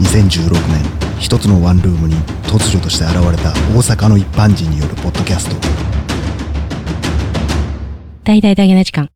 2016年一つのワンルームに突如として現れた大阪の一般人によるポッドキャスト。大々大げな時間。